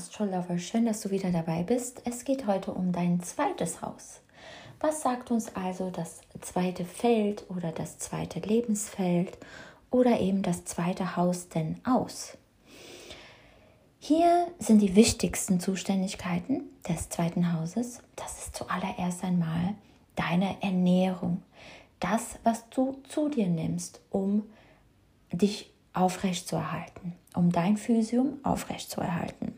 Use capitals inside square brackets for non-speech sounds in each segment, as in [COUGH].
Astrolover, schön, dass du wieder dabei bist. Es geht heute um dein zweites Haus. Was sagt uns also das zweite Feld oder das zweite Lebensfeld oder eben das zweite Haus denn aus? Hier sind die wichtigsten Zuständigkeiten des zweiten Hauses. Das ist zuallererst einmal deine Ernährung. Das, was du zu dir nimmst, um dich aufrechtzuerhalten, um dein Physium aufrechtzuerhalten.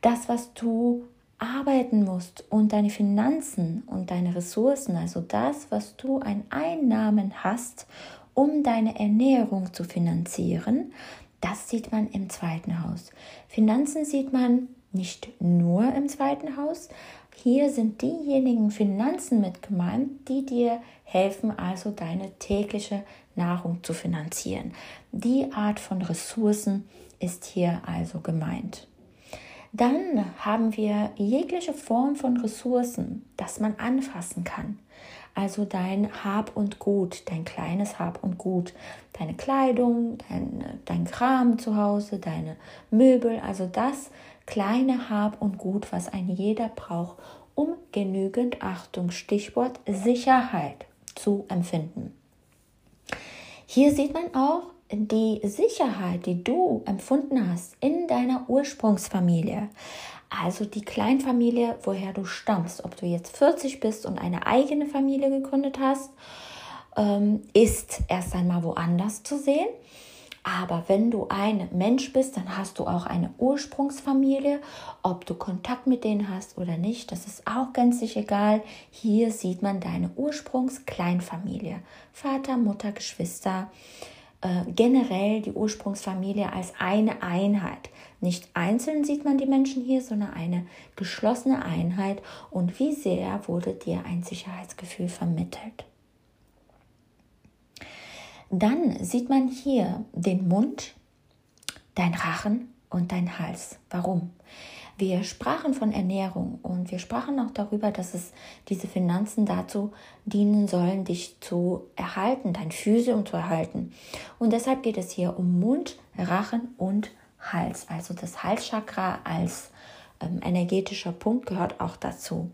Das, was du arbeiten musst und deine Finanzen und deine Ressourcen, also das, was du an Einnahmen hast, um deine Ernährung zu finanzieren, das sieht man im zweiten Haus. Finanzen sieht man nicht nur im zweiten Haus. Hier sind diejenigen Finanzen mit gemeint, die dir helfen, also deine tägliche Nahrung zu finanzieren. Die Art von Ressourcen ist hier also gemeint. Dann haben wir jegliche Form von Ressourcen, das man anfassen kann. Also dein Hab und Gut, dein kleines Hab und Gut, deine Kleidung, dein, dein Kram zu Hause, deine Möbel, also das kleine Hab und Gut, was ein jeder braucht, um genügend Achtung, Stichwort Sicherheit zu empfinden. Hier sieht man auch die Sicherheit, die du empfunden hast in deiner Ursprungsfamilie. Also die Kleinfamilie, woher du stammst, ob du jetzt 40 bist und eine eigene Familie gegründet hast, ähm, ist erst einmal woanders zu sehen. Aber wenn du ein Mensch bist, dann hast du auch eine Ursprungsfamilie. Ob du Kontakt mit denen hast oder nicht, das ist auch gänzlich egal. Hier sieht man deine Ursprungskleinfamilie. Vater, Mutter, Geschwister. Äh, generell die Ursprungsfamilie als eine Einheit. Nicht einzeln sieht man die Menschen hier, sondern eine geschlossene Einheit. Und wie sehr wurde dir ein Sicherheitsgefühl vermittelt? Dann sieht man hier den Mund, dein Rachen und dein Hals. Warum? Wir sprachen von Ernährung und wir sprachen auch darüber, dass es diese Finanzen dazu dienen sollen, dich zu erhalten, dein Physium zu erhalten. Und deshalb geht es hier um Mund, Rachen und Hals. Also das Halschakra als ähm, energetischer Punkt gehört auch dazu.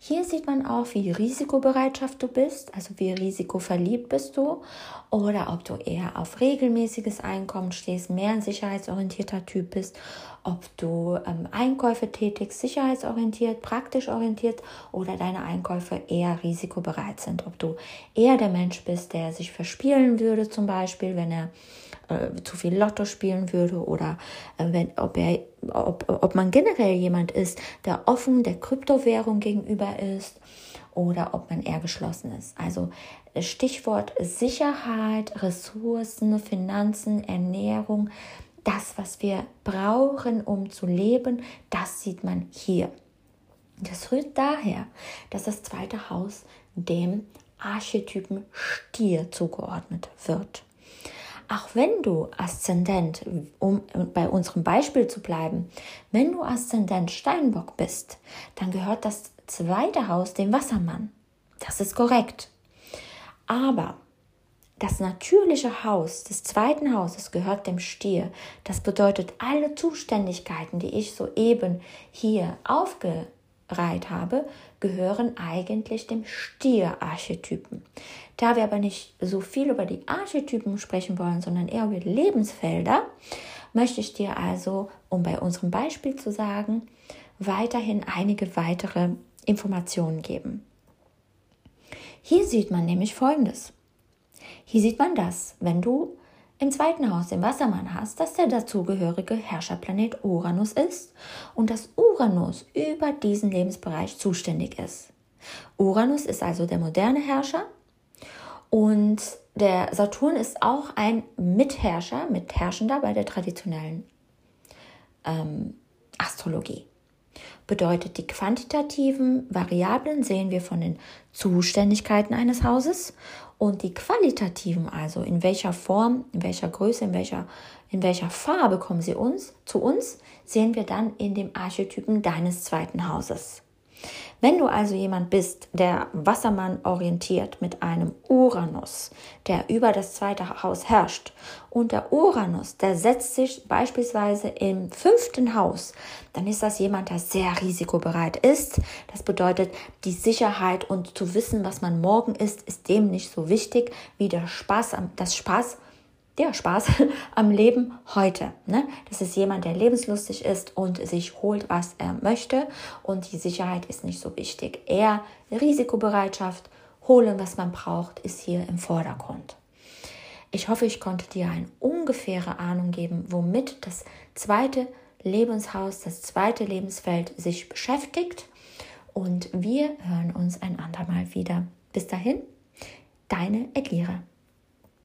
Hier sieht man auch, wie risikobereitschaft du bist, also wie risikoverliebt bist du oder ob du eher auf regelmäßiges Einkommen stehst, mehr ein sicherheitsorientierter Typ bist, ob du ähm, Einkäufe tätigst, sicherheitsorientiert, praktisch orientiert oder deine Einkäufe eher risikobereit sind, ob du eher der Mensch bist, der sich verspielen würde zum Beispiel, wenn er äh, zu viel Lotto spielen würde oder äh, wenn, ob, er, ob, ob man generell jemand ist, der offen der Kryptowährung gegenüber ist oder ob man eher geschlossen ist. Also Stichwort Sicherheit, Ressourcen, Finanzen, Ernährung, das, was wir brauchen, um zu leben, das sieht man hier. Das rührt daher, dass das zweite Haus dem Archetypen Stier zugeordnet wird. Auch wenn du Aszendent, um bei unserem Beispiel zu bleiben, wenn du Aszendent Steinbock bist, dann gehört das zweite Haus dem Wassermann. Das ist korrekt. Aber das natürliche Haus des zweiten Hauses gehört dem Stier. Das bedeutet, alle Zuständigkeiten, die ich soeben hier aufgereiht habe, gehören eigentlich dem Stier-Archetypen. Da wir aber nicht so viel über die Archetypen sprechen wollen, sondern eher über die Lebensfelder, möchte ich dir also, um bei unserem Beispiel zu sagen, weiterhin einige weitere Informationen geben. Hier sieht man nämlich Folgendes. Hier sieht man das, wenn du im zweiten Haus den Wassermann hast, dass der dazugehörige Herrscherplanet Uranus ist und dass Uranus über diesen Lebensbereich zuständig ist. Uranus ist also der moderne Herrscher und der Saturn ist auch ein Mitherrscher, Mitherrschender bei der traditionellen ähm, Astrologie. Bedeutet, die quantitativen Variablen sehen wir von den Zuständigkeiten eines Hauses und die qualitativen, also in welcher Form, in welcher Größe, in welcher, in welcher Farbe kommen sie uns, zu uns, sehen wir dann in dem Archetypen deines zweiten Hauses. Wenn du also jemand bist, der Wassermann orientiert mit einem Uranus, der über das zweite Haus herrscht, und der Uranus, der setzt sich beispielsweise im fünften Haus, dann ist das jemand, der sehr risikobereit ist. Das bedeutet, die Sicherheit und zu wissen, was man morgen ist, ist dem nicht so wichtig wie der Spaß, das Spaß der Spaß [LAUGHS] am Leben heute. Ne? Das ist jemand, der lebenslustig ist und sich holt, was er möchte. Und die Sicherheit ist nicht so wichtig. Eher Risikobereitschaft, holen, was man braucht, ist hier im Vordergrund. Ich hoffe, ich konnte dir eine ungefähre Ahnung geben, womit das zweite Lebenshaus, das zweite Lebensfeld sich beschäftigt. Und wir hören uns ein andermal wieder. Bis dahin, deine Elira.